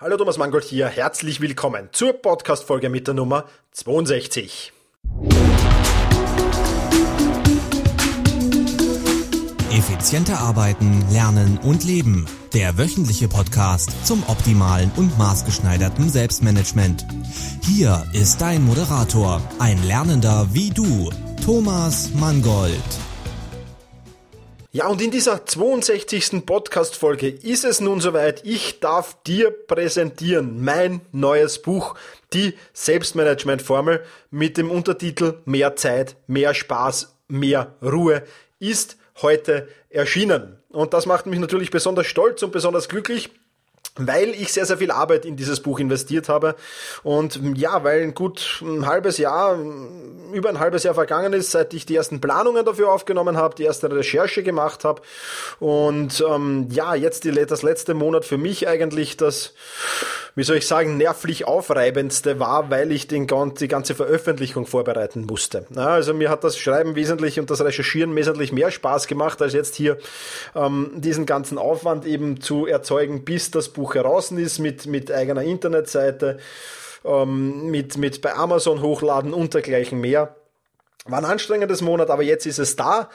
Hallo Thomas Mangold hier, herzlich willkommen zur Podcast-Folge mit der Nummer 62. Effizienter arbeiten, lernen und leben. Der wöchentliche Podcast zum optimalen und maßgeschneiderten Selbstmanagement. Hier ist dein Moderator, ein Lernender wie du, Thomas Mangold. Ja, und in dieser 62. Podcast-Folge ist es nun soweit. Ich darf dir präsentieren mein neues Buch, die Selbstmanagement-Formel mit dem Untertitel Mehr Zeit, mehr Spaß, mehr Ruhe ist heute erschienen. Und das macht mich natürlich besonders stolz und besonders glücklich, weil ich sehr, sehr viel Arbeit in dieses Buch investiert habe. Und ja, weil ein gut ein halbes Jahr, über ein halbes Jahr vergangen ist, seit ich die ersten Planungen dafür aufgenommen habe, die erste Recherche gemacht habe. Und ähm, ja, jetzt die, das letzte Monat für mich eigentlich das, wie soll ich sagen, nervlich aufreibendste war, weil ich den, die ganze Veröffentlichung vorbereiten musste. Also mir hat das Schreiben wesentlich und das Recherchieren wesentlich mehr Spaß gemacht, als jetzt hier ähm, diesen ganzen Aufwand eben zu erzeugen, bis das Buch Buch heraus ist mit, mit eigener Internetseite, ähm, mit, mit bei Amazon hochladen und dergleichen mehr. War ein anstrengendes Monat, aber jetzt ist es da.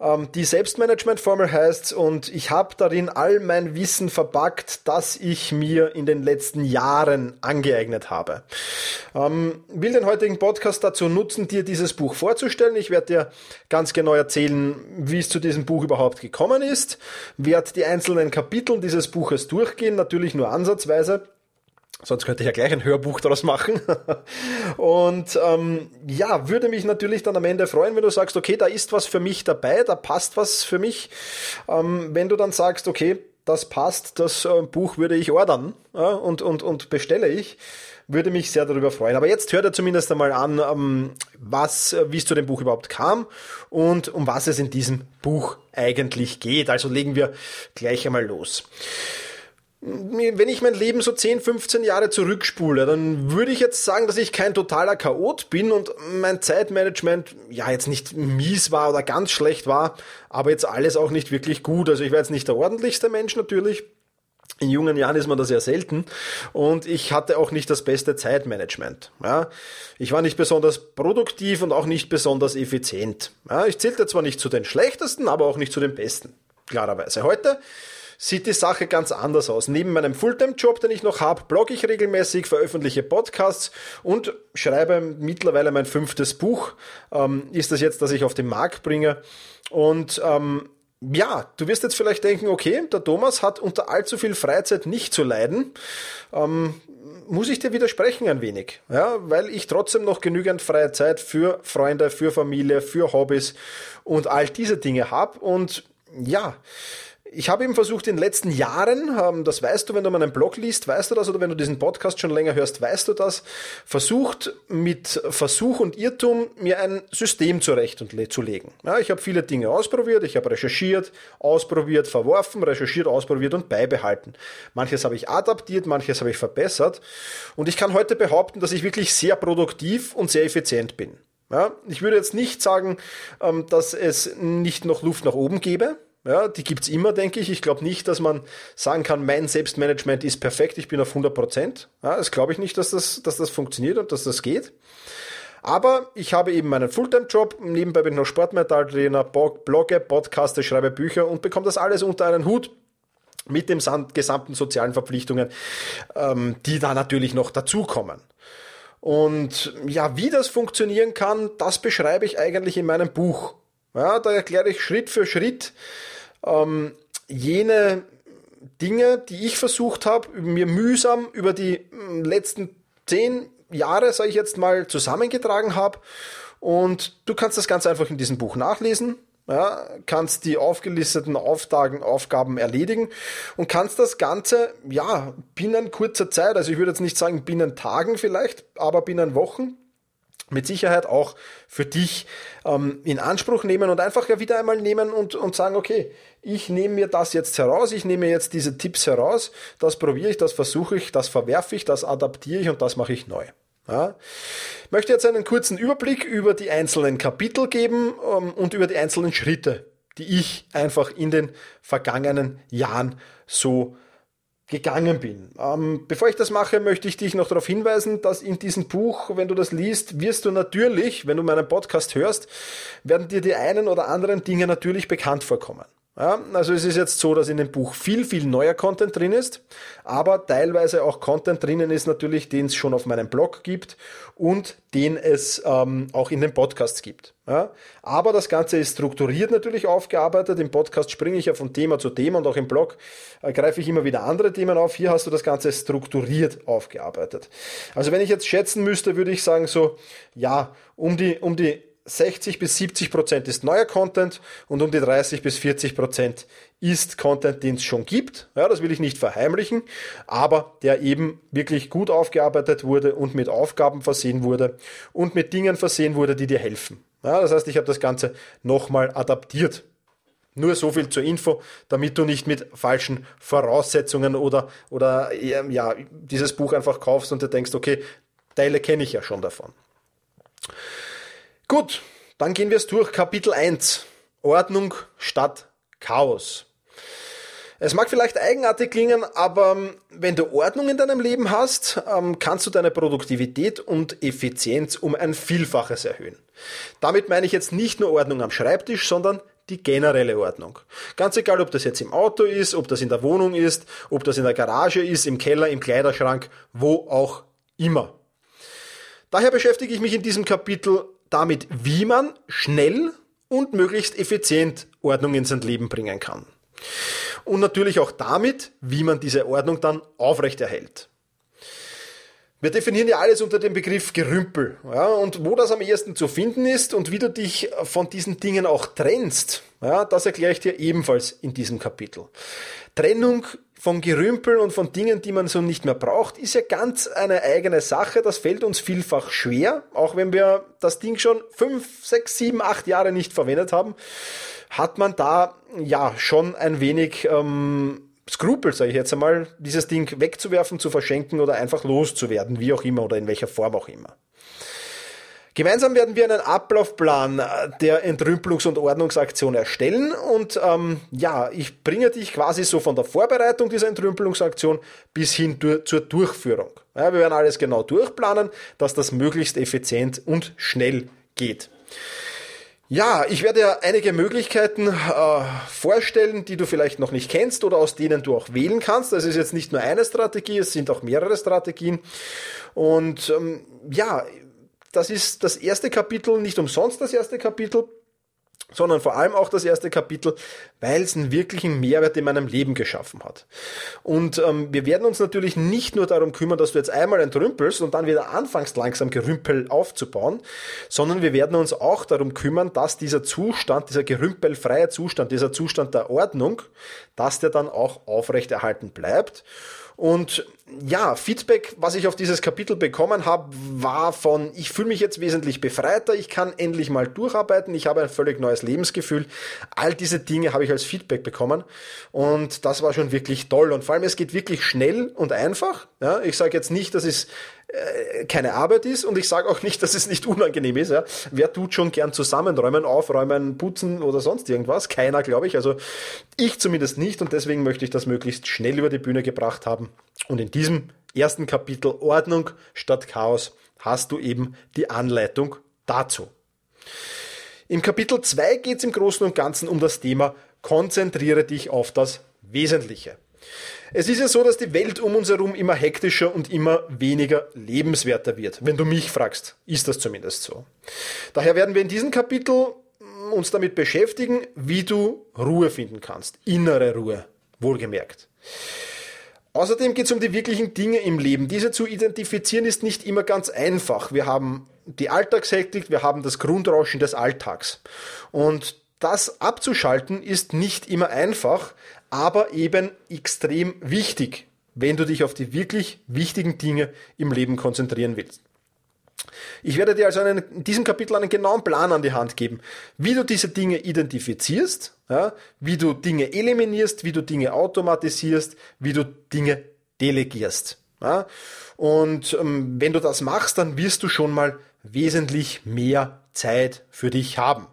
Ähm, die Selbstmanagement-Formel heißt und ich habe darin all mein Wissen verpackt, das ich mir in den letzten Jahren angeeignet habe. Ähm, will den heutigen Podcast dazu nutzen, dir dieses Buch vorzustellen. Ich werde dir ganz genau erzählen, wie es zu diesem Buch überhaupt gekommen ist, werde die einzelnen Kapitel dieses Buches durchgehen, natürlich nur ansatzweise Sonst könnte ich ja gleich ein Hörbuch daraus machen. Und ähm, ja, würde mich natürlich dann am Ende freuen, wenn du sagst, okay, da ist was für mich dabei, da passt was für mich. Ähm, wenn du dann sagst, okay, das passt, das äh, Buch würde ich ordern ja, und, und, und bestelle ich, würde mich sehr darüber freuen. Aber jetzt hört er zumindest einmal an, ähm, was, äh, wie es zu dem Buch überhaupt kam und um was es in diesem Buch eigentlich geht. Also legen wir gleich einmal los wenn ich mein Leben so 10, 15 Jahre zurückspule, dann würde ich jetzt sagen, dass ich kein totaler Chaot bin und mein Zeitmanagement ja jetzt nicht mies war oder ganz schlecht war, aber jetzt alles auch nicht wirklich gut. Also ich war jetzt nicht der ordentlichste Mensch natürlich. In jungen Jahren ist man das sehr selten und ich hatte auch nicht das beste Zeitmanagement. Ja, ich war nicht besonders produktiv und auch nicht besonders effizient. Ja, ich zählte zwar nicht zu den schlechtesten, aber auch nicht zu den besten. Klarerweise. Heute sieht die Sache ganz anders aus. Neben meinem Fulltime-Job, den ich noch habe, blogge ich regelmäßig, veröffentliche Podcasts und schreibe mittlerweile mein fünftes Buch. Ähm, ist das jetzt, das ich auf den Markt bringe. Und ähm, ja, du wirst jetzt vielleicht denken, okay, der Thomas hat unter allzu viel Freizeit nicht zu leiden. Ähm, muss ich dir widersprechen ein wenig, ja, weil ich trotzdem noch genügend freie Zeit für Freunde, für Familie, für Hobbys und all diese Dinge habe und ja, ich habe eben versucht in den letzten Jahren, ähm, das weißt du, wenn du meinen Blog liest, weißt du das, oder wenn du diesen Podcast schon länger hörst, weißt du das, versucht mit Versuch und Irrtum mir ein System zurechtzulegen. Ja, ich habe viele Dinge ausprobiert, ich habe recherchiert, ausprobiert, verworfen, recherchiert, ausprobiert und beibehalten. Manches habe ich adaptiert, manches habe ich verbessert und ich kann heute behaupten, dass ich wirklich sehr produktiv und sehr effizient bin. Ja, ich würde jetzt nicht sagen, ähm, dass es nicht noch Luft nach oben gäbe. Ja, die gibt's immer, denke ich. Ich glaube nicht, dass man sagen kann, mein Selbstmanagement ist perfekt, ich bin auf 100 Prozent. Ja, das glaube ich nicht, dass das, dass das funktioniert und dass das geht. Aber ich habe eben meinen Fulltime-Job, nebenbei bin ich noch Sportmetalltrainer, blogge, podcaste, schreibe Bücher und bekomme das alles unter einen Hut mit den gesamten sozialen Verpflichtungen, ähm, die da natürlich noch dazukommen. Und ja, wie das funktionieren kann, das beschreibe ich eigentlich in meinem Buch. Ja, da erkläre ich Schritt für Schritt ähm, jene Dinge, die ich versucht habe, mir mühsam über die hm, letzten zehn Jahre, sage ich jetzt mal, zusammengetragen habe. Und du kannst das ganz einfach in diesem Buch nachlesen. Ja, kannst die aufgelisteten Auftagen, Aufgaben erledigen und kannst das Ganze, ja, binnen kurzer Zeit, also ich würde jetzt nicht sagen binnen Tagen vielleicht, aber binnen Wochen, mit Sicherheit auch für dich ähm, in Anspruch nehmen und einfach ja wieder einmal nehmen und, und sagen, okay, ich nehme mir das jetzt heraus, ich nehme jetzt diese Tipps heraus, das probiere ich, das versuche ich, das verwerfe ich, das adaptiere ich und das mache ich neu. Ja. Ich möchte jetzt einen kurzen Überblick über die einzelnen Kapitel geben ähm, und über die einzelnen Schritte, die ich einfach in den vergangenen Jahren so gegangen bin. Ähm, bevor ich das mache, möchte ich dich noch darauf hinweisen, dass in diesem Buch, wenn du das liest, wirst du natürlich, wenn du meinen Podcast hörst, werden dir die einen oder anderen Dinge natürlich bekannt vorkommen. Ja, also es ist jetzt so, dass in dem Buch viel, viel neuer Content drin ist, aber teilweise auch Content drinnen ist natürlich, den es schon auf meinem Blog gibt und den es ähm, auch in den Podcasts gibt. Ja, aber das Ganze ist strukturiert natürlich aufgearbeitet. Im Podcast springe ich ja von Thema zu Thema und auch im Blog äh, greife ich immer wieder andere Themen auf. Hier hast du das Ganze strukturiert aufgearbeitet. Also wenn ich jetzt schätzen müsste, würde ich sagen so, ja, um die, um die 60 bis 70 Prozent ist neuer Content und um die 30 bis 40 Prozent ist Content, den es schon gibt. Ja, das will ich nicht verheimlichen, aber der eben wirklich gut aufgearbeitet wurde und mit Aufgaben versehen wurde und mit Dingen versehen wurde, die dir helfen. Ja, das heißt, ich habe das Ganze nochmal adaptiert. Nur so viel zur Info, damit du nicht mit falschen Voraussetzungen oder, oder ja, dieses Buch einfach kaufst und dir denkst, okay, Teile kenne ich ja schon davon. Gut, dann gehen wir es durch. Kapitel 1. Ordnung statt Chaos. Es mag vielleicht eigenartig klingen, aber ähm, wenn du Ordnung in deinem Leben hast, ähm, kannst du deine Produktivität und Effizienz um ein Vielfaches erhöhen. Damit meine ich jetzt nicht nur Ordnung am Schreibtisch, sondern die generelle Ordnung. Ganz egal, ob das jetzt im Auto ist, ob das in der Wohnung ist, ob das in der Garage ist, im Keller, im Kleiderschrank, wo auch immer. Daher beschäftige ich mich in diesem Kapitel damit, wie man schnell und möglichst effizient Ordnung in sein Leben bringen kann. Und natürlich auch damit, wie man diese Ordnung dann aufrechterhält. Wir definieren ja alles unter dem Begriff Gerümpel. Ja, und wo das am ehesten zu finden ist und wie du dich von diesen Dingen auch trennst, ja, das erkläre ich dir ebenfalls in diesem Kapitel. Trennung von Gerümpel und von Dingen, die man so nicht mehr braucht, ist ja ganz eine eigene Sache. Das fällt uns vielfach schwer, auch wenn wir das Ding schon fünf, sechs, sieben, acht Jahre nicht verwendet haben, hat man da ja schon ein wenig ähm, Skrupel, sage ich jetzt einmal, dieses Ding wegzuwerfen, zu verschenken oder einfach loszuwerden, wie auch immer oder in welcher Form auch immer. Gemeinsam werden wir einen Ablaufplan der Entrümpelungs- und Ordnungsaktion erstellen und ähm, ja, ich bringe dich quasi so von der Vorbereitung dieser Entrümpelungsaktion bis hin zur Durchführung. Ja, wir werden alles genau durchplanen, dass das möglichst effizient und schnell geht. Ja, ich werde dir einige Möglichkeiten äh, vorstellen, die du vielleicht noch nicht kennst oder aus denen du auch wählen kannst. Das ist jetzt nicht nur eine Strategie, es sind auch mehrere Strategien. Und ähm, ja, das ist das erste Kapitel, nicht umsonst das erste Kapitel sondern vor allem auch das erste Kapitel, weil es einen wirklichen Mehrwert in meinem Leben geschaffen hat. Und ähm, wir werden uns natürlich nicht nur darum kümmern, dass du jetzt einmal entrümpelst und dann wieder anfängst, langsam Gerümpel aufzubauen, sondern wir werden uns auch darum kümmern, dass dieser Zustand, dieser gerümpelfreie Zustand, dieser Zustand der Ordnung, dass der dann auch aufrechterhalten bleibt. Und ja, Feedback, was ich auf dieses Kapitel bekommen habe, war von, ich fühle mich jetzt wesentlich befreiter, ich kann endlich mal durcharbeiten, ich habe ein völlig neues Lebensgefühl. All diese Dinge habe ich als Feedback bekommen und das war schon wirklich toll. Und vor allem, es geht wirklich schnell und einfach. Ja, ich sage jetzt nicht, dass es äh, keine Arbeit ist und ich sage auch nicht, dass es nicht unangenehm ist. Ja. Wer tut schon gern zusammenräumen, aufräumen, putzen oder sonst irgendwas? Keiner, glaube ich. Also ich zumindest nicht und deswegen möchte ich das möglichst schnell über die Bühne gebracht haben. Und in diesem ersten Kapitel Ordnung statt Chaos hast du eben die Anleitung dazu. Im Kapitel 2 geht es im Großen und Ganzen um das Thema Konzentriere dich auf das Wesentliche. Es ist ja so, dass die Welt um uns herum immer hektischer und immer weniger lebenswerter wird. Wenn du mich fragst, ist das zumindest so. Daher werden wir in diesem Kapitel uns damit beschäftigen, wie du Ruhe finden kannst. Innere Ruhe, wohlgemerkt. Außerdem geht es um die wirklichen Dinge im Leben. Diese zu identifizieren ist nicht immer ganz einfach. Wir haben die Alltagshektik, wir haben das Grundrauschen des Alltags. Und das abzuschalten ist nicht immer einfach, aber eben extrem wichtig, wenn du dich auf die wirklich wichtigen Dinge im Leben konzentrieren willst. Ich werde dir also einen, in diesem Kapitel einen genauen Plan an die Hand geben, wie du diese Dinge identifizierst, ja, wie du Dinge eliminierst, wie du Dinge automatisierst, wie du Dinge delegierst. Ja. Und ähm, wenn du das machst, dann wirst du schon mal wesentlich mehr Zeit für dich haben.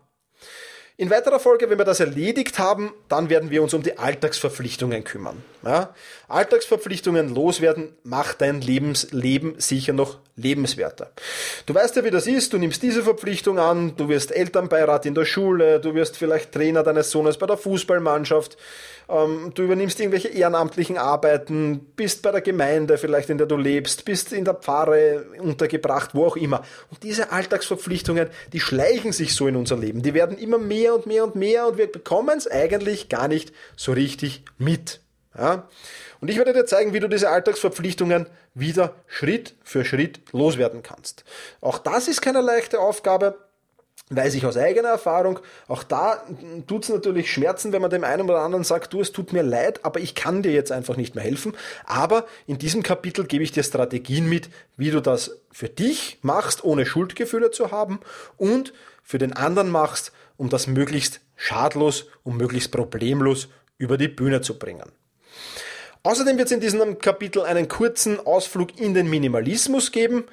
In weiterer Folge, wenn wir das erledigt haben, dann werden wir uns um die Alltagsverpflichtungen kümmern. Ja, Alltagsverpflichtungen loswerden macht dein Lebensleben sicher noch lebenswerter. Du weißt ja, wie das ist. Du nimmst diese Verpflichtung an, du wirst Elternbeirat in der Schule, du wirst vielleicht Trainer deines Sohnes bei der Fußballmannschaft, ähm, du übernimmst irgendwelche ehrenamtlichen Arbeiten, bist bei der Gemeinde vielleicht, in der du lebst, bist in der Pfarre untergebracht, wo auch immer. Und diese Alltagsverpflichtungen, die schleichen sich so in unser Leben. Die werden immer mehr und mehr und mehr und wir bekommen es eigentlich gar nicht so richtig mit. Ja? Und ich werde dir zeigen, wie du diese Alltagsverpflichtungen wieder Schritt für Schritt loswerden kannst. Auch das ist keine leichte Aufgabe, weiß ich aus eigener Erfahrung. Auch da tut es natürlich Schmerzen, wenn man dem einen oder anderen sagt, du, es tut mir leid, aber ich kann dir jetzt einfach nicht mehr helfen. Aber in diesem Kapitel gebe ich dir Strategien mit, wie du das für dich machst, ohne Schuldgefühle zu haben und für den anderen machst, um das möglichst schadlos und möglichst problemlos über die Bühne zu bringen. Außerdem wird es in diesem Kapitel einen kurzen Ausflug in den Minimalismus geben.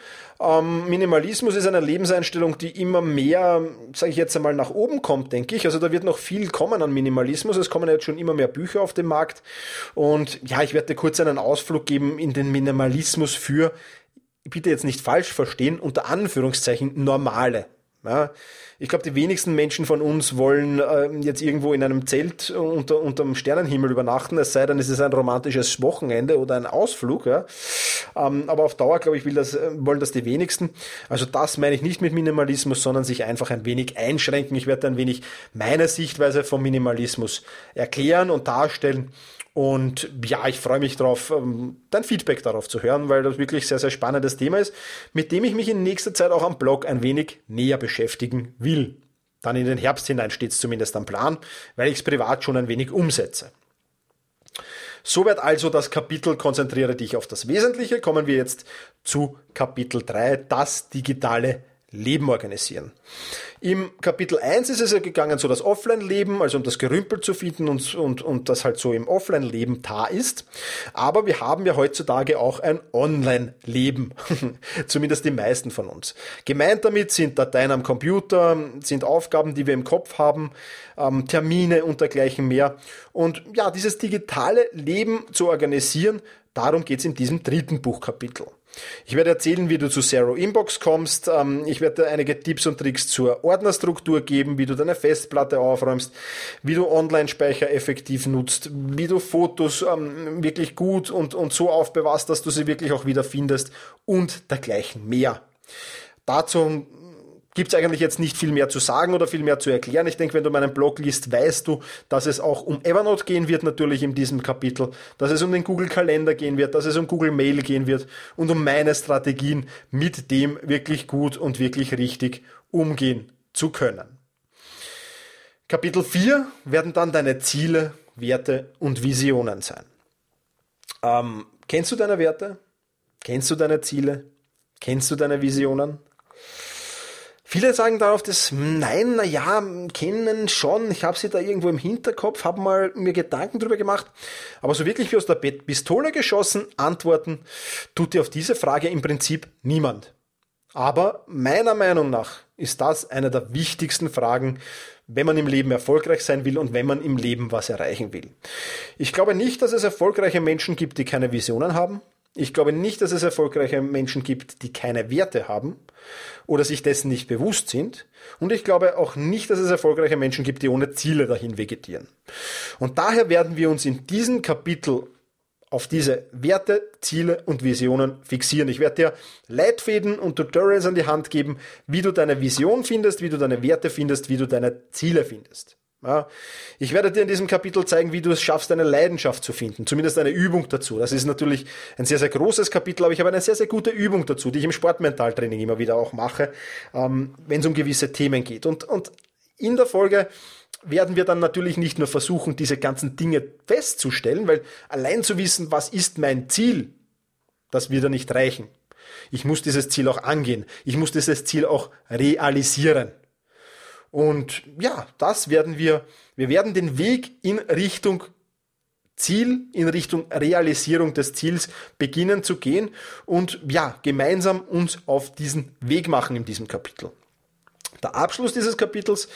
Ähm, Minimalismus ist eine Lebenseinstellung, die immer mehr, sage ich jetzt einmal, nach oben kommt, denke ich. Also da wird noch viel kommen an Minimalismus. Es kommen jetzt schon immer mehr Bücher auf den Markt. Und ja, ich werde dir kurz einen Ausflug geben in den Minimalismus für, bitte jetzt nicht falsch verstehen, unter Anführungszeichen normale. Ja, ich glaube, die wenigsten Menschen von uns wollen äh, jetzt irgendwo in einem Zelt unter unterm Sternenhimmel übernachten, es sei denn, es ist ein romantisches Wochenende oder ein Ausflug. Ja. Ähm, aber auf Dauer, glaube ich, will das, äh, wollen das die wenigsten. Also das meine ich nicht mit Minimalismus, sondern sich einfach ein wenig einschränken. Ich werde ein wenig meine Sichtweise vom Minimalismus erklären und darstellen und ja, ich freue mich darauf, ähm, dein Feedback darauf zu hören, weil das wirklich sehr, sehr spannendes Thema ist, mit dem ich mich in nächster Zeit auch am Blog ein wenig näher beschäftigen will. Dann in den Herbst hinein steht es zumindest am Plan, weil ich es privat schon ein wenig umsetze. Soweit also das Kapitel Konzentriere dich auf das Wesentliche. Kommen wir jetzt zu Kapitel 3, das digitale Leben organisieren. Im Kapitel 1 ist es ja gegangen, so das Offline-Leben, also um das Gerümpel zu finden und, und, und das halt so im Offline-Leben da ist. Aber wir haben ja heutzutage auch ein Online-Leben. Zumindest die meisten von uns. Gemeint damit sind Dateien am Computer, sind Aufgaben, die wir im Kopf haben, ähm, Termine und dergleichen mehr. Und ja, dieses digitale Leben zu organisieren, darum geht es in diesem dritten Buchkapitel. Ich werde erzählen, wie du zu Zero Inbox kommst. Ähm, ich werde dir einige Tipps und Tricks zur Ordnerstruktur geben, wie du deine Festplatte aufräumst, wie du Online-Speicher effektiv nutzt, wie du Fotos ähm, wirklich gut und, und so aufbewahrst, dass du sie wirklich auch wieder findest und dergleichen mehr. Dazu gibt es eigentlich jetzt nicht viel mehr zu sagen oder viel mehr zu erklären. Ich denke, wenn du meinen Blog liest, weißt du, dass es auch um Evernote gehen wird, natürlich in diesem Kapitel, dass es um den Google Kalender gehen wird, dass es um Google Mail gehen wird und um meine Strategien, mit dem wirklich gut und wirklich richtig umgehen zu können. Kapitel 4 werden dann deine Ziele, Werte und Visionen sein. Ähm, kennst du deine Werte? Kennst du deine Ziele? Kennst du deine Visionen? Viele sagen darauf das, nein, na ja, kennen schon, ich habe sie da irgendwo im Hinterkopf, habe mal mir Gedanken drüber gemacht, aber so wirklich wie aus der Pistole geschossen, antworten tut dir auf diese Frage im Prinzip niemand. Aber meiner Meinung nach ist das eine der wichtigsten Fragen, wenn man im Leben erfolgreich sein will und wenn man im Leben was erreichen will. Ich glaube nicht, dass es erfolgreiche Menschen gibt, die keine Visionen haben. Ich glaube nicht, dass es erfolgreiche Menschen gibt, die keine Werte haben oder sich dessen nicht bewusst sind. Und ich glaube auch nicht, dass es erfolgreiche Menschen gibt, die ohne Ziele dahin vegetieren. Und daher werden wir uns in diesem Kapitel auf diese Werte, Ziele und Visionen fixieren. Ich werde dir Leitfäden und Tutorials an die Hand geben, wie du deine Vision findest, wie du deine Werte findest, wie du deine Ziele findest. Ja, ich werde dir in diesem Kapitel zeigen, wie du es schaffst, eine Leidenschaft zu finden. Zumindest eine Übung dazu. Das ist natürlich ein sehr, sehr großes Kapitel, aber ich habe eine sehr, sehr gute Übung dazu, die ich im Sportmentaltraining immer wieder auch mache, ähm, wenn es um gewisse Themen geht. Und, und in der Folge werden wir dann natürlich nicht nur versuchen, diese ganzen Dinge festzustellen, weil allein zu wissen, was ist mein Ziel, das wird ja nicht reichen. Ich muss dieses Ziel auch angehen. Ich muss dieses Ziel auch realisieren. Und ja, das werden wir, wir werden den Weg in Richtung Ziel, in Richtung Realisierung des Ziels beginnen zu gehen und ja, gemeinsam uns auf diesen Weg machen in diesem Kapitel. Der Abschluss dieses Kapitels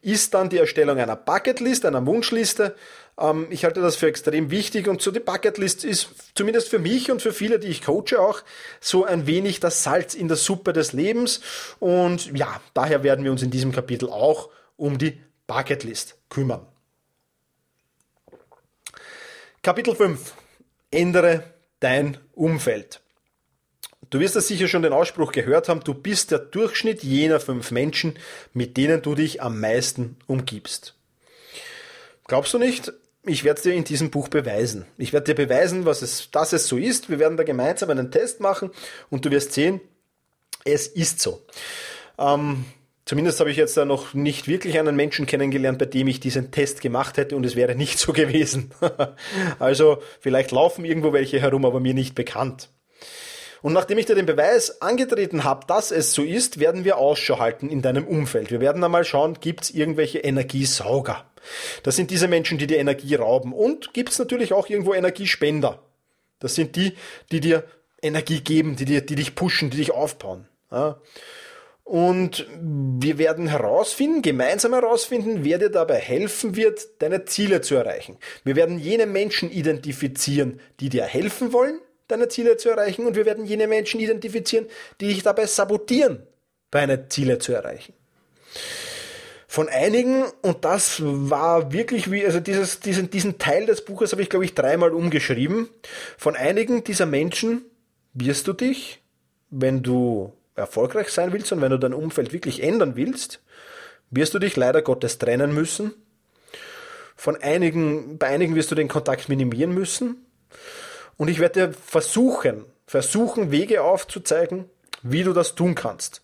ist dann die Erstellung einer Bucketlist, einer Wunschliste. Ähm, ich halte das für extrem wichtig und so die Bucketlist ist zumindest für mich und für viele, die ich coache auch, so ein wenig das Salz in der Suppe des Lebens. Und ja, daher werden wir uns in diesem Kapitel auch um die Bucketlist kümmern. Kapitel 5. Ändere dein Umfeld. Du wirst das sicher schon den Ausspruch gehört haben, du bist der Durchschnitt jener fünf Menschen, mit denen du dich am meisten umgibst. Glaubst du nicht? Ich werde es dir in diesem Buch beweisen. Ich werde dir beweisen, was es, dass es so ist. Wir werden da gemeinsam einen Test machen und du wirst sehen, es ist so. Ähm, Zumindest habe ich jetzt da noch nicht wirklich einen Menschen kennengelernt, bei dem ich diesen Test gemacht hätte und es wäre nicht so gewesen. also vielleicht laufen irgendwo welche herum, aber mir nicht bekannt. Und nachdem ich dir den Beweis angetreten habe, dass es so ist, werden wir Ausschau halten in deinem Umfeld. Wir werden einmal schauen, gibt es irgendwelche Energiesauger. Das sind diese Menschen, die dir Energie rauben. Und gibt es natürlich auch irgendwo Energiespender. Das sind die, die dir Energie geben, die, dir, die dich pushen, die dich aufbauen. Ja. Und wir werden herausfinden, gemeinsam herausfinden, wer dir dabei helfen wird, deine Ziele zu erreichen. Wir werden jene Menschen identifizieren, die dir helfen wollen, deine Ziele zu erreichen. Und wir werden jene Menschen identifizieren, die dich dabei sabotieren, deine Ziele zu erreichen. Von einigen, und das war wirklich wie, also dieses, diesen, diesen Teil des Buches habe ich, glaube ich, dreimal umgeschrieben. Von einigen dieser Menschen wirst du dich, wenn du erfolgreich sein willst und wenn du dein Umfeld wirklich ändern willst, wirst du dich leider Gottes trennen müssen. Von einigen, bei einigen wirst du den Kontakt minimieren müssen. Und ich werde dir versuchen, versuchen, Wege aufzuzeigen, wie du das tun kannst.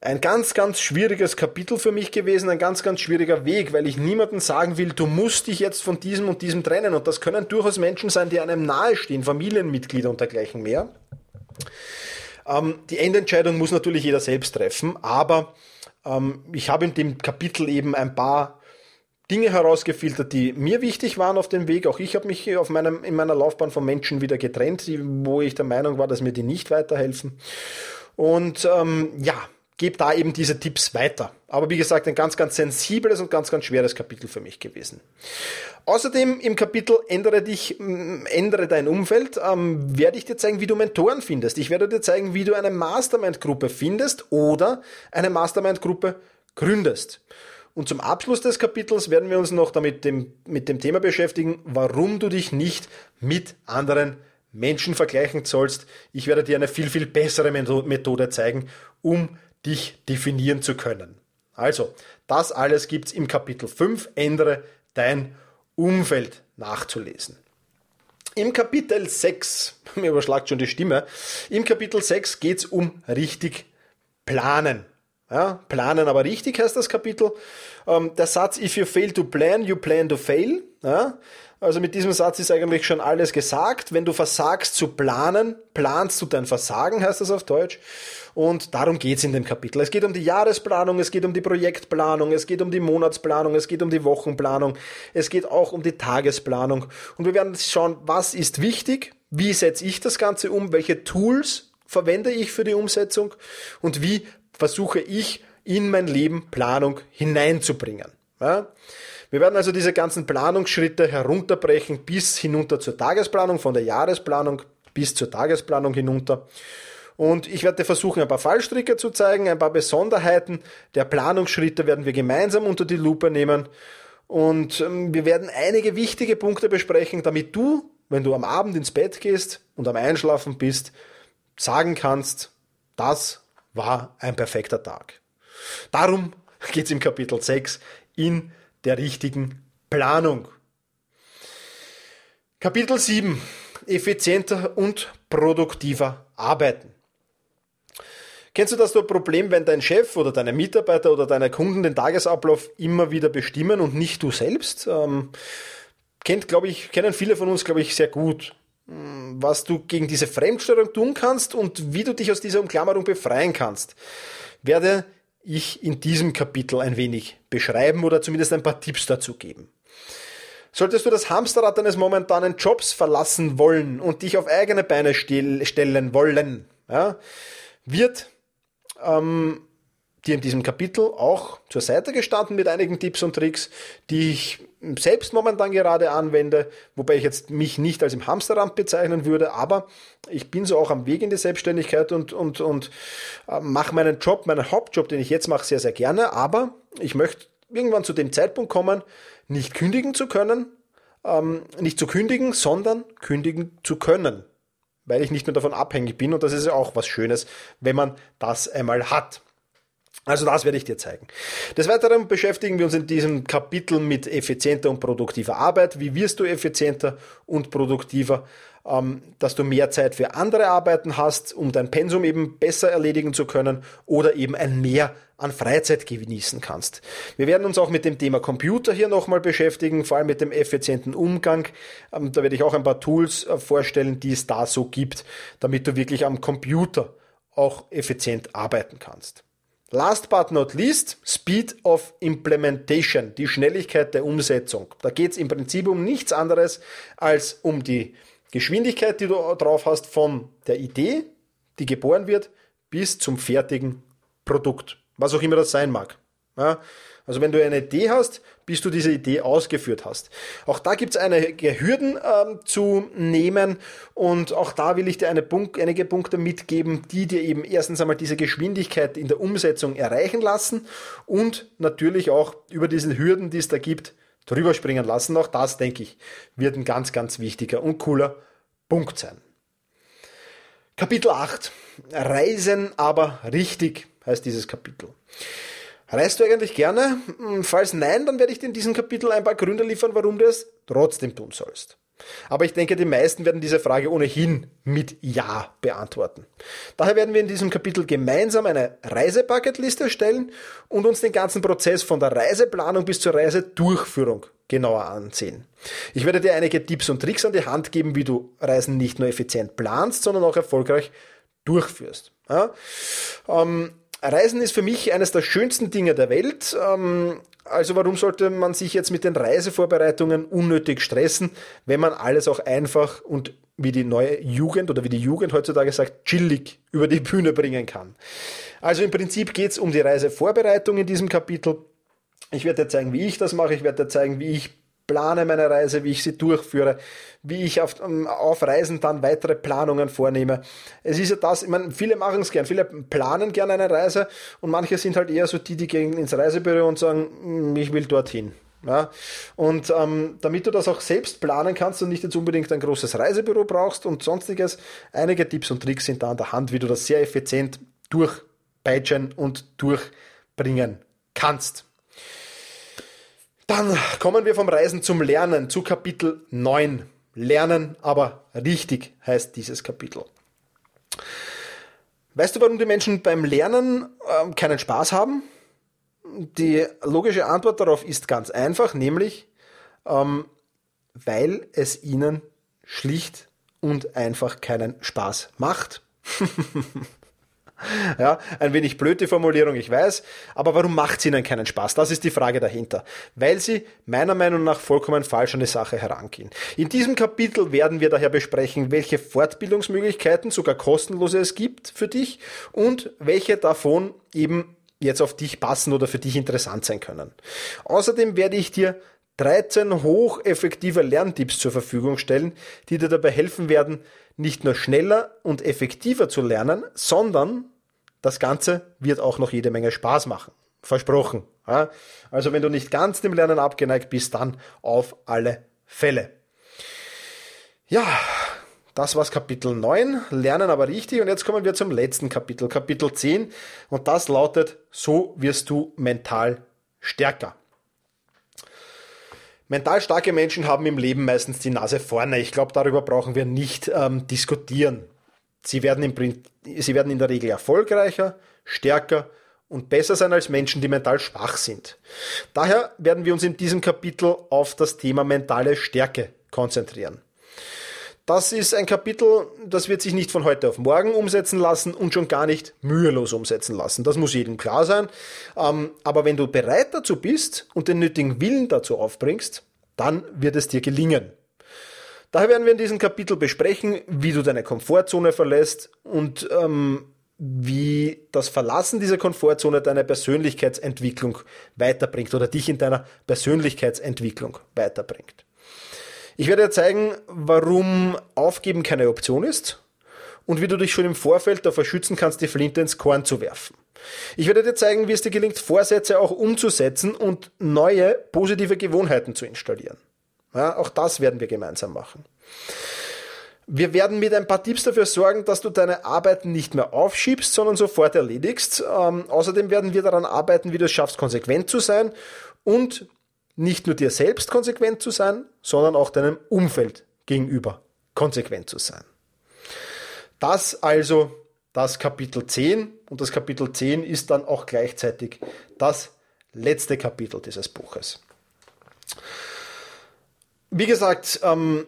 Ein ganz, ganz schwieriges Kapitel für mich gewesen, ein ganz, ganz schwieriger Weg, weil ich niemandem sagen will, du musst dich jetzt von diesem und diesem trennen. Und das können durchaus Menschen sein, die einem nahestehen, Familienmitglieder und dergleichen mehr. Ähm, die Endentscheidung muss natürlich jeder selbst treffen, aber ähm, ich habe in dem Kapitel eben ein paar Dinge herausgefiltert, die mir wichtig waren auf dem Weg. Auch ich habe mich auf meinem, in meiner Laufbahn von Menschen wieder getrennt, die, wo ich der Meinung war, dass mir die nicht weiterhelfen. Und ähm, ja, gebe da eben diese Tipps weiter. Aber wie gesagt, ein ganz, ganz sensibles und ganz, ganz schweres Kapitel für mich gewesen. Außerdem im Kapitel Ändere dich, mm, ändere dein Umfeld, ähm, werde ich dir zeigen, wie du Mentoren findest. Ich werde dir zeigen, wie du eine Mastermind-Gruppe findest oder eine Mastermind-Gruppe gründest. Und zum Abschluss des Kapitels werden wir uns noch damit dem, mit dem Thema beschäftigen, warum du dich nicht mit anderen Menschen vergleichen sollst. Ich werde dir eine viel, viel bessere Methode zeigen, um dich definieren zu können. Also, das alles gibt's im Kapitel 5, ändere dein Umfeld nachzulesen. Im Kapitel 6, mir überschlagt schon die Stimme, im Kapitel 6 geht's um richtig planen. Ja, planen aber richtig heißt das Kapitel. Ähm, der Satz, if you fail to plan, you plan to fail. Ja, also mit diesem Satz ist eigentlich schon alles gesagt. Wenn du versagst zu planen, planst du dein Versagen, heißt das auf Deutsch. Und darum geht's in dem Kapitel. Es geht um die Jahresplanung, es geht um die Projektplanung, es geht um die Monatsplanung, es geht um die Wochenplanung, es geht auch um die Tagesplanung. Und wir werden schauen, was ist wichtig, wie setze ich das Ganze um, welche Tools verwende ich für die Umsetzung und wie versuche ich in mein Leben Planung hineinzubringen. Ja? Wir werden also diese ganzen Planungsschritte herunterbrechen bis hinunter zur Tagesplanung, von der Jahresplanung bis zur Tagesplanung hinunter. Und ich werde versuchen, ein paar Fallstricke zu zeigen, ein paar Besonderheiten der Planungsschritte werden wir gemeinsam unter die Lupe nehmen. Und ähm, wir werden einige wichtige Punkte besprechen, damit du, wenn du am Abend ins Bett gehst und am Einschlafen bist, sagen kannst, das war ein perfekter Tag. Darum geht es im Kapitel 6 in der richtigen Planung. Kapitel 7. Effizienter und produktiver arbeiten. Kennst du das so Problem, wenn dein Chef oder deine Mitarbeiter oder deine Kunden den Tagesablauf immer wieder bestimmen und nicht du selbst? Ähm, kennt, glaube ich, kennen viele von uns, glaube ich, sehr gut. Was du gegen diese Fremdsteuerung tun kannst und wie du dich aus dieser Umklammerung befreien kannst, werde ich in diesem Kapitel ein wenig beschreiben oder zumindest ein paar Tipps dazu geben. Solltest du das Hamsterrad deines momentanen Jobs verlassen wollen und dich auf eigene Beine stellen wollen, ja, wird ähm, dir in diesem Kapitel auch zur Seite gestanden mit einigen Tipps und Tricks, die ich selbst momentan gerade anwende, wobei ich jetzt mich nicht als im Hamsterrad bezeichnen würde, aber ich bin so auch am Weg in die Selbstständigkeit und, und, und äh, mache meinen Job, meinen Hauptjob, den ich jetzt mache, sehr, sehr gerne, aber ich möchte irgendwann zu dem Zeitpunkt kommen, nicht kündigen zu können, ähm, nicht zu kündigen, sondern kündigen zu können, weil ich nicht mehr davon abhängig bin und das ist ja auch was Schönes, wenn man das einmal hat. Also das werde ich dir zeigen. Des Weiteren beschäftigen wir uns in diesem Kapitel mit effizienter und produktiver Arbeit. Wie wirst du effizienter und produktiver? Ähm, dass du mehr Zeit für andere Arbeiten hast, um dein Pensum eben besser erledigen zu können oder eben ein Mehr an Freizeit genießen kannst. Wir werden uns auch mit dem Thema Computer hier nochmal beschäftigen, vor allem mit dem effizienten Umgang. Ähm, da werde ich auch ein paar Tools äh, vorstellen, die es da so gibt, damit du wirklich am Computer auch effizient arbeiten kannst. Last but not least, Speed of Implementation, die Schnelligkeit der Umsetzung. Da geht es im Prinzip um nichts anderes als um die Geschwindigkeit, die du drauf hast, von der Idee, die geboren wird, bis zum fertigen Produkt. Was auch immer das sein mag. Ja, also wenn du eine Idee hast, bis du diese Idee ausgeführt hast. Auch da gibt es einige Hürden ähm, zu nehmen und auch da will ich dir eine Punkt, einige Punkte mitgeben, die dir eben erstens einmal diese Geschwindigkeit in der Umsetzung erreichen lassen und natürlich auch über diese Hürden, die es da gibt, drüber springen lassen. Auch das, denke ich, wird ein ganz, ganz wichtiger und cooler Punkt sein. Kapitel 8. Reisen aber richtig heißt dieses Kapitel. Reist du eigentlich gerne? Hm, falls nein, dann werde ich dir in diesem Kapitel ein paar Gründe liefern, warum du es trotzdem tun sollst. Aber ich denke, die meisten werden diese Frage ohnehin mit Ja beantworten. Daher werden wir in diesem Kapitel gemeinsam eine Reisebucketliste erstellen und uns den ganzen Prozess von der Reiseplanung bis zur Reisedurchführung genauer ansehen. Ich werde dir einige Tipps und Tricks an die Hand geben, wie du Reisen nicht nur effizient planst, sondern auch erfolgreich durchführst. Ja? Ähm, Reisen ist für mich eines der schönsten Dinge der Welt. Ähm, also warum sollte man sich jetzt mit den Reisevorbereitungen unnötig stressen, wenn man alles auch einfach und wie die neue Jugend oder wie die Jugend heutzutage sagt, chillig über die Bühne bringen kann. Also im Prinzip geht es um die Reisevorbereitung in diesem Kapitel. Ich werde dir zeigen, wie ich das mache. Ich werde dir zeigen, wie ich plane meine Reise, wie ich sie durchführe, wie ich auf, ähm, auf Reisen dann weitere Planungen vornehme. Es ist ja das, ich meine, viele machen es gern, viele planen gerne eine Reise und manche sind halt eher so die, die gehen ins Reisebüro und sagen, hm, ich will dorthin. Ja, und ähm, damit du das auch selbst planen kannst und nicht jetzt unbedingt ein großes Reisebüro brauchst und sonstiges, einige Tipps und Tricks sind da an der Hand, wie du das sehr effizient durchpeitschen und durchbringen kannst. Dann kommen wir vom Reisen zum Lernen zu Kapitel 9. Lernen, aber richtig heißt dieses Kapitel. Weißt du, warum die Menschen beim Lernen äh, keinen Spaß haben? Die logische Antwort darauf ist ganz einfach, nämlich ähm, weil es ihnen schlicht und einfach keinen Spaß macht. Ja, ein wenig blöde Formulierung, ich weiß. Aber warum macht es ihnen keinen Spaß? Das ist die Frage dahinter. Weil sie meiner Meinung nach vollkommen falsch an die Sache herangehen. In diesem Kapitel werden wir daher besprechen, welche Fortbildungsmöglichkeiten, sogar kostenlose es gibt für dich und welche davon eben jetzt auf dich passen oder für dich interessant sein können. Außerdem werde ich dir 13 hocheffektive Lerntipps zur Verfügung stellen, die dir dabei helfen werden, nicht nur schneller und effektiver zu lernen, sondern das Ganze wird auch noch jede Menge Spaß machen. Versprochen. Also wenn du nicht ganz dem Lernen abgeneigt bist, dann auf alle Fälle. Ja, das war's Kapitel 9, Lernen aber richtig. Und jetzt kommen wir zum letzten Kapitel, Kapitel 10. Und das lautet, so wirst du mental stärker. Mental starke Menschen haben im Leben meistens die Nase vorne. Ich glaube, darüber brauchen wir nicht ähm, diskutieren. Sie werden, im, sie werden in der Regel erfolgreicher, stärker und besser sein als Menschen, die mental schwach sind. Daher werden wir uns in diesem Kapitel auf das Thema mentale Stärke konzentrieren. Das ist ein Kapitel, das wird sich nicht von heute auf morgen umsetzen lassen und schon gar nicht mühelos umsetzen lassen. Das muss jedem klar sein. Ähm, aber wenn du bereit dazu bist und den nötigen Willen dazu aufbringst, dann wird es dir gelingen. Daher werden wir in diesem Kapitel besprechen, wie du deine Komfortzone verlässt und ähm, wie das Verlassen dieser Komfortzone deine Persönlichkeitsentwicklung weiterbringt oder dich in deiner Persönlichkeitsentwicklung weiterbringt. Ich werde dir zeigen, warum Aufgeben keine Option ist und wie du dich schon im Vorfeld davor schützen kannst, die Flinte ins Korn zu werfen. Ich werde dir zeigen, wie es dir gelingt, Vorsätze auch umzusetzen und neue positive Gewohnheiten zu installieren. Ja, auch das werden wir gemeinsam machen. Wir werden mit ein paar Tipps dafür sorgen, dass du deine Arbeiten nicht mehr aufschiebst, sondern sofort erledigst. Ähm, außerdem werden wir daran arbeiten, wie du es schaffst, konsequent zu sein und nicht nur dir selbst konsequent zu sein, sondern auch deinem Umfeld gegenüber konsequent zu sein. Das also das Kapitel 10 und das Kapitel 10 ist dann auch gleichzeitig das letzte Kapitel dieses Buches. Wie gesagt, ähm,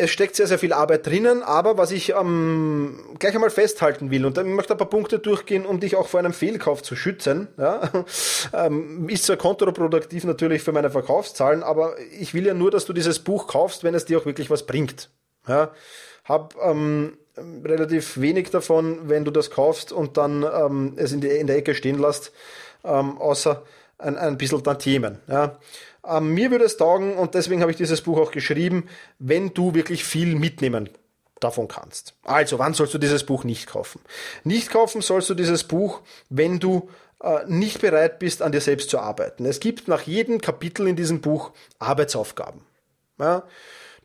es steckt sehr, sehr viel Arbeit drinnen, aber was ich ähm, gleich einmal festhalten will, und ich möchte ein paar Punkte durchgehen, um dich auch vor einem Fehlkauf zu schützen, ja, ähm, ist zwar kontraproduktiv natürlich für meine Verkaufszahlen, aber ich will ja nur, dass du dieses Buch kaufst, wenn es dir auch wirklich was bringt. Ja, hab ähm, relativ wenig davon, wenn du das kaufst und dann ähm, es in, die, in der Ecke stehen lässt, ähm, außer ein, ein bisschen Tantiemen. Ja. Ähm, mir würde es taugen, und deswegen habe ich dieses Buch auch geschrieben, wenn du wirklich viel mitnehmen davon kannst. Also, wann sollst du dieses Buch nicht kaufen? Nicht kaufen sollst du dieses Buch, wenn du äh, nicht bereit bist, an dir selbst zu arbeiten. Es gibt nach jedem Kapitel in diesem Buch Arbeitsaufgaben. Ja?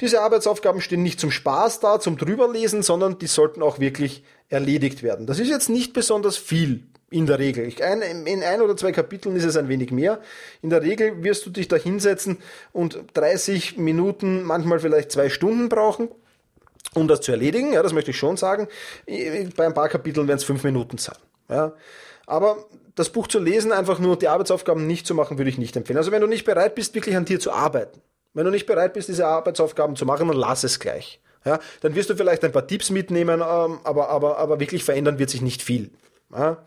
Diese Arbeitsaufgaben stehen nicht zum Spaß da, zum drüberlesen, sondern die sollten auch wirklich erledigt werden. Das ist jetzt nicht besonders viel in der Regel. in ein oder zwei Kapiteln ist es ein wenig mehr. In der Regel wirst du dich da hinsetzen und 30 Minuten, manchmal vielleicht zwei Stunden brauchen, um das zu erledigen. Ja, das möchte ich schon sagen. Bei ein paar Kapiteln werden es fünf Minuten sein. Ja. Aber das Buch zu lesen, einfach nur die Arbeitsaufgaben nicht zu machen, würde ich nicht empfehlen. Also wenn du nicht bereit bist, wirklich an dir zu arbeiten, wenn du nicht bereit bist, diese Arbeitsaufgaben zu machen, dann lass es gleich. Ja, dann wirst du vielleicht ein paar Tipps mitnehmen, ähm, aber, aber, aber wirklich verändern wird sich nicht viel. Ja.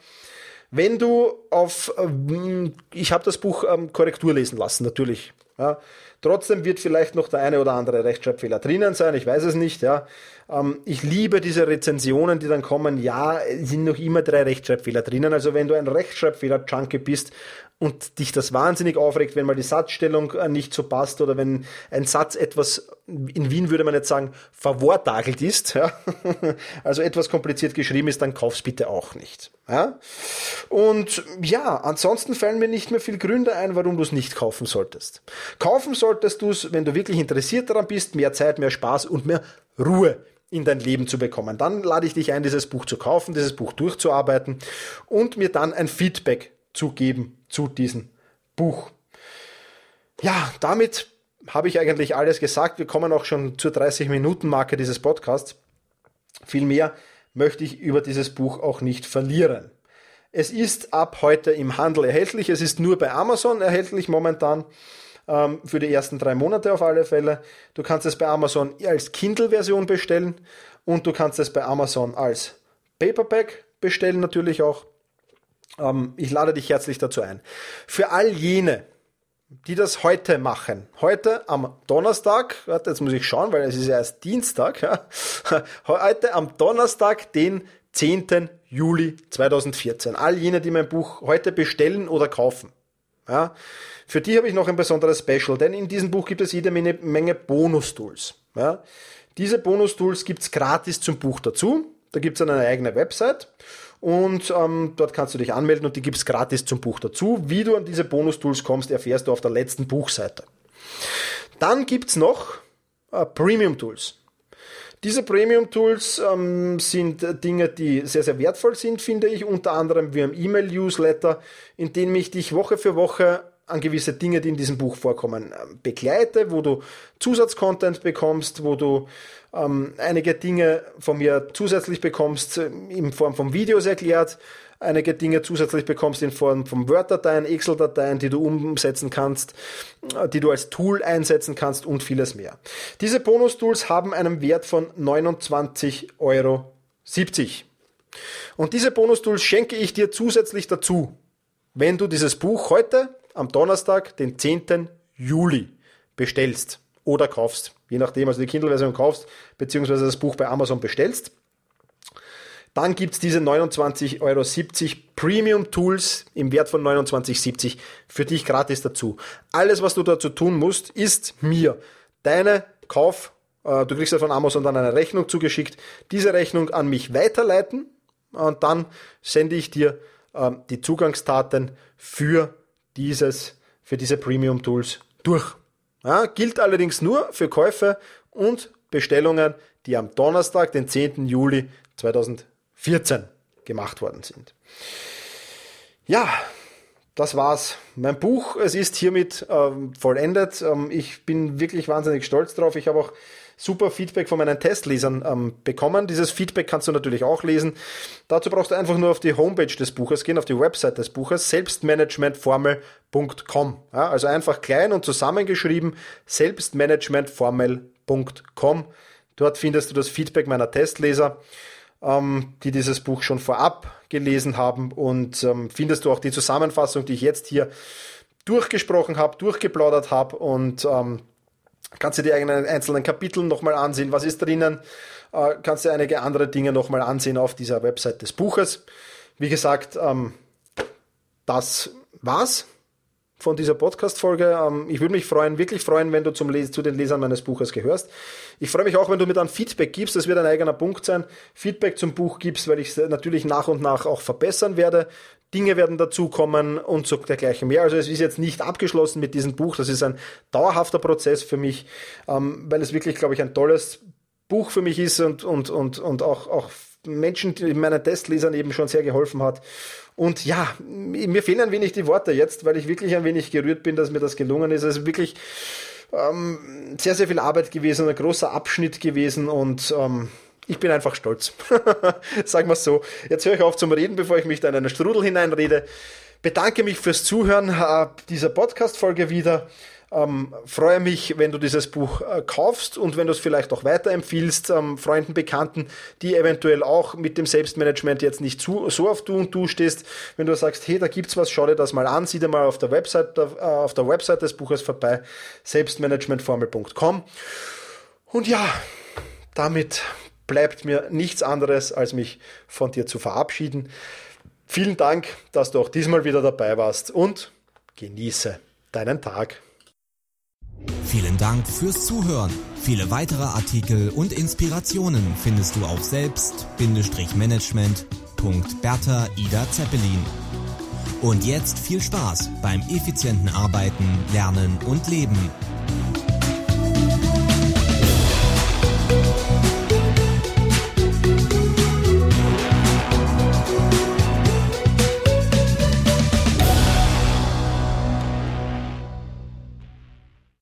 Wenn du auf, ähm, ich habe das Buch ähm, Korrektur lesen lassen, natürlich. Ja. Trotzdem wird vielleicht noch der eine oder andere Rechtschreibfehler drinnen sein, ich weiß es nicht. Ja. Ähm, ich liebe diese Rezensionen, die dann kommen. Ja, sind noch immer drei Rechtschreibfehler drinnen. Also wenn du ein Rechtschreibfehler-Junkie bist und dich das wahnsinnig aufregt, wenn mal die Satzstellung äh, nicht so passt oder wenn ein Satz etwas, in Wien würde man jetzt sagen, verwortagelt ist, ja? also etwas kompliziert geschrieben ist, dann kauf's bitte auch nicht. Ja? Und ja, ansonsten fallen mir nicht mehr viel Gründe ein, warum du es nicht kaufen solltest. Kaufen solltest du es, wenn du wirklich interessiert daran bist, mehr Zeit, mehr Spaß und mehr Ruhe in dein Leben zu bekommen. Dann lade ich dich ein, dieses Buch zu kaufen, dieses Buch durchzuarbeiten und mir dann ein Feedback zu geben zu diesem Buch. Ja, damit habe ich eigentlich alles gesagt. Wir kommen auch schon zur 30-Minuten-Marke dieses Podcasts. Viel mehr möchte ich über dieses Buch auch nicht verlieren. Es ist ab heute im Handel erhältlich. Es ist nur bei Amazon erhältlich momentan. Ähm, für die ersten drei Monate auf alle Fälle. Du kannst es bei Amazon als Kindle-Version bestellen und du kannst es bei Amazon als Paperback bestellen natürlich auch. Ähm, ich lade dich herzlich dazu ein. Für all jene, die das heute machen, heute am Donnerstag, jetzt muss ich schauen, weil es ist ja erst Dienstag, ja, heute am Donnerstag, den 10. Juli 2014. All jene, die mein Buch heute bestellen oder kaufen. Ja, für die habe ich noch ein besonderes Special, denn in diesem Buch gibt es jede Menge, Menge Bonus-Tools. Ja, diese Bonus-Tools gibt es gratis zum Buch dazu. Da gibt es eine eigene Website und ähm, dort kannst du dich anmelden und die gibt's gratis zum Buch dazu. Wie du an diese Bonus-Tools kommst, erfährst du auf der letzten Buchseite. Dann gibt's noch äh, Premium-Tools. Diese Premium-Tools ähm, sind Dinge, die sehr, sehr wertvoll sind, finde ich, unter anderem wie ein E-Mail-Newsletter, in dem ich dich Woche für Woche an gewisse Dinge, die in diesem Buch vorkommen, ähm, begleite, wo du Zusatzcontent bekommst, wo du ähm, einige Dinge von mir zusätzlich bekommst, äh, in Form von Videos erklärt, einige Dinge zusätzlich bekommst in Form von Word-Dateien, Excel-Dateien, die du umsetzen kannst, äh, die du als Tool einsetzen kannst und vieles mehr. Diese Bonus-Tools haben einen Wert von 29,70 Euro. Und diese Bonus-Tools schenke ich dir zusätzlich dazu, wenn du dieses Buch heute am Donnerstag, den 10. Juli bestellst oder kaufst. Je nachdem, also die Kindle-Version kaufst, beziehungsweise das Buch bei Amazon bestellst. dann gibt's diese 29,70 Euro Premium Tools im Wert von 29,70 für dich gratis dazu. Alles, was du dazu tun musst, ist mir deine Kauf, äh, du kriegst ja von Amazon dann eine Rechnung zugeschickt, diese Rechnung an mich weiterleiten und dann sende ich dir äh, die Zugangsdaten für dieses, für diese Premium Tools durch. Ja, gilt allerdings nur für Käufe und Bestellungen, die am Donnerstag, den 10. Juli 2014 gemacht worden sind. Ja, das war's. Mein Buch, es ist hiermit ähm, vollendet. Ähm, ich bin wirklich wahnsinnig stolz drauf. Ich habe auch super Feedback von meinen Testlesern ähm, bekommen. Dieses Feedback kannst du natürlich auch lesen. Dazu brauchst du einfach nur auf die Homepage des Buches gehen, auf die Website des Buches, selbstmanagementformel.com. Ja, also einfach klein und zusammengeschrieben, selbstmanagementformel.com. Dort findest du das Feedback meiner Testleser, ähm, die dieses Buch schon vorab gelesen haben und ähm, findest du auch die Zusammenfassung, die ich jetzt hier durchgesprochen habe, durchgeplaudert habe und ähm, Kannst du die eigenen einzelnen Kapitel nochmal ansehen, was ist drinnen. Äh, kannst du einige andere Dinge nochmal ansehen auf dieser Website des Buches. Wie gesagt, ähm, das war's von dieser Podcast-Folge. Ähm, ich würde mich freuen, wirklich freuen, wenn du zum Les zu den Lesern meines Buches gehörst. Ich freue mich auch, wenn du mir dann Feedback gibst. Das wird ein eigener Punkt sein. Feedback zum Buch gibst, weil ich es natürlich nach und nach auch verbessern werde. Dinge werden dazukommen und so dergleichen mehr. Also es ist jetzt nicht abgeschlossen mit diesem Buch. Das ist ein dauerhafter Prozess für mich, ähm, weil es wirklich, glaube ich, ein tolles Buch für mich ist und, und, und, und auch, auch Menschen, die meinen Testlesern eben schon sehr geholfen hat. Und ja, mir fehlen ein wenig die Worte jetzt, weil ich wirklich ein wenig gerührt bin, dass mir das gelungen ist. Es ist wirklich ähm, sehr, sehr viel Arbeit gewesen, ein großer Abschnitt gewesen und ähm, ich bin einfach stolz. Sagen wir es so. Jetzt höre ich auf zum Reden, bevor ich mich da in einen Strudel hineinrede. Bedanke mich fürs Zuhören äh, dieser Podcast-Folge wieder. Ähm, freue mich, wenn du dieses Buch äh, kaufst und wenn du es vielleicht auch weiterempfiehlst, ähm, Freunden, Bekannten, die eventuell auch mit dem Selbstmanagement jetzt nicht zu, so auf Du und Du stehst. Wenn du sagst, hey, da gibt's was, schau dir das mal an, sieh dir mal auf der Website, äh, auf der Website des Buches vorbei, selbstmanagementformel.com. Und ja, damit bleibt mir nichts anderes, als mich von dir zu verabschieden. Vielen Dank, dass du auch diesmal wieder dabei warst und genieße deinen Tag. Vielen Dank fürs Zuhören. Viele weitere Artikel und Inspirationen findest du auf selbst-management.bertha Ida Zeppelin. Und jetzt viel Spaß beim effizienten Arbeiten, Lernen und Leben.